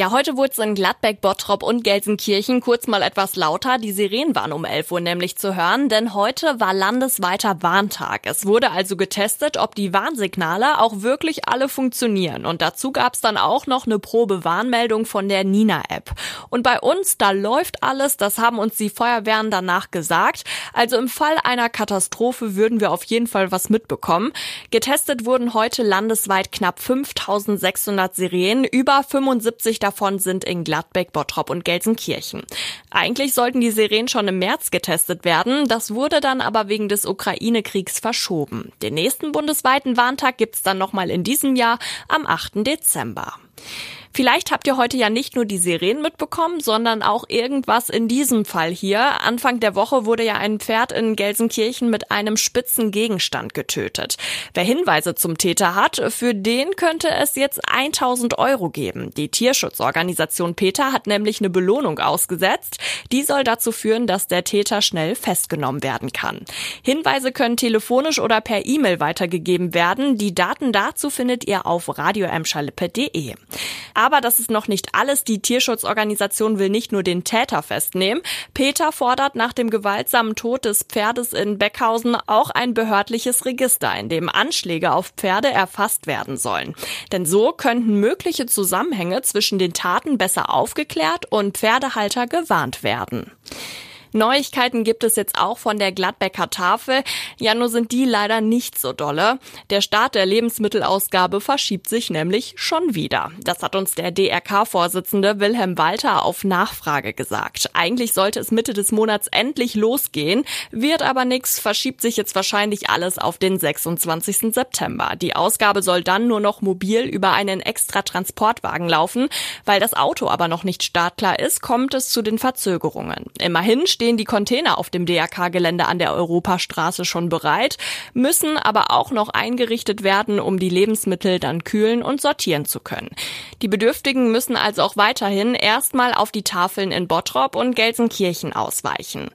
Ja, heute wurde es in Gladbeck, Bottrop und Gelsenkirchen kurz mal etwas lauter. Die Sirenen waren um 11 Uhr nämlich zu hören, denn heute war landesweiter Warntag. Es wurde also getestet, ob die Warnsignale auch wirklich alle funktionieren. Und dazu gab es dann auch noch eine Probe-Warnmeldung von der Nina-App. Und bei uns, da läuft alles, das haben uns die Feuerwehren danach gesagt. Also im Fall einer Katastrophe würden wir auf jeden Fall was mitbekommen. Getestet wurden heute landesweit knapp 5600 Sirenen, über 75 davon sind in Gladbeck, Bottrop und Gelsenkirchen. Eigentlich sollten die Sirenen schon im März getestet werden, das wurde dann aber wegen des Ukraine-Kriegs verschoben. Den nächsten bundesweiten Warntag gibt's dann nochmal in diesem Jahr am 8. Dezember. Vielleicht habt ihr heute ja nicht nur die Sirenen mitbekommen, sondern auch irgendwas in diesem Fall hier. Anfang der Woche wurde ja ein Pferd in Gelsenkirchen mit einem spitzen Gegenstand getötet. Wer Hinweise zum Täter hat, für den könnte es jetzt 1000 Euro geben. Die Tierschutzorganisation Peter hat nämlich eine Belohnung ausgesetzt. Die soll dazu führen, dass der Täter schnell festgenommen werden kann. Hinweise können telefonisch oder per E-Mail weitergegeben werden. Die Daten dazu findet ihr auf radioemschalippe.de. Aber das ist noch nicht alles. Die Tierschutzorganisation will nicht nur den Täter festnehmen. Peter fordert nach dem gewaltsamen Tod des Pferdes in Beckhausen auch ein behördliches Register, in dem Anschläge auf Pferde erfasst werden sollen. Denn so könnten mögliche Zusammenhänge zwischen den Taten besser aufgeklärt und Pferdehalter gewarnt werden. Neuigkeiten gibt es jetzt auch von der Gladbecker Tafel. Ja, nur sind die leider nicht so dolle. Der Start der Lebensmittelausgabe verschiebt sich nämlich schon wieder. Das hat uns der DRK-Vorsitzende Wilhelm Walter auf Nachfrage gesagt. Eigentlich sollte es Mitte des Monats endlich losgehen, wird aber nichts, verschiebt sich jetzt wahrscheinlich alles auf den 26. September. Die Ausgabe soll dann nur noch mobil über einen extra Transportwagen laufen. Weil das Auto aber noch nicht startklar ist, kommt es zu den Verzögerungen. Immerhin stehen die Container auf dem DRK-Gelände an der Europastraße schon bereit, müssen aber auch noch eingerichtet werden, um die Lebensmittel dann kühlen und sortieren zu können. Die Bedürftigen müssen also auch weiterhin erstmal auf die Tafeln in Bottrop und Gelsenkirchen ausweichen.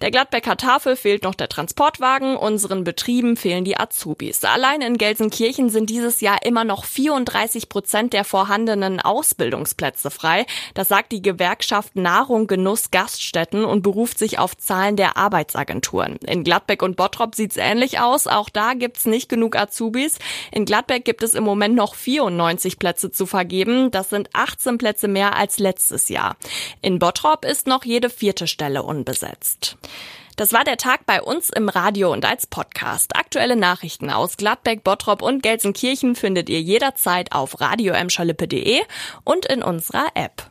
Der Gladbecker Tafel fehlt noch der Transportwagen, unseren Betrieben fehlen die Azubis. Allein in Gelsenkirchen sind dieses Jahr immer noch 34 Prozent der vorhandenen Ausbildungsplätze frei. Das sagt die Gewerkschaft Nahrung, Genuss, Gaststätten und Beruf beruft sich auf Zahlen der Arbeitsagenturen. In Gladbeck und Bottrop sieht's ähnlich aus. Auch da gibt's nicht genug Azubis. In Gladbeck gibt es im Moment noch 94 Plätze zu vergeben. Das sind 18 Plätze mehr als letztes Jahr. In Bottrop ist noch jede vierte Stelle unbesetzt. Das war der Tag bei uns im Radio und als Podcast. Aktuelle Nachrichten aus Gladbeck, Bottrop und Gelsenkirchen findet ihr jederzeit auf radioemschalippe.de und in unserer App.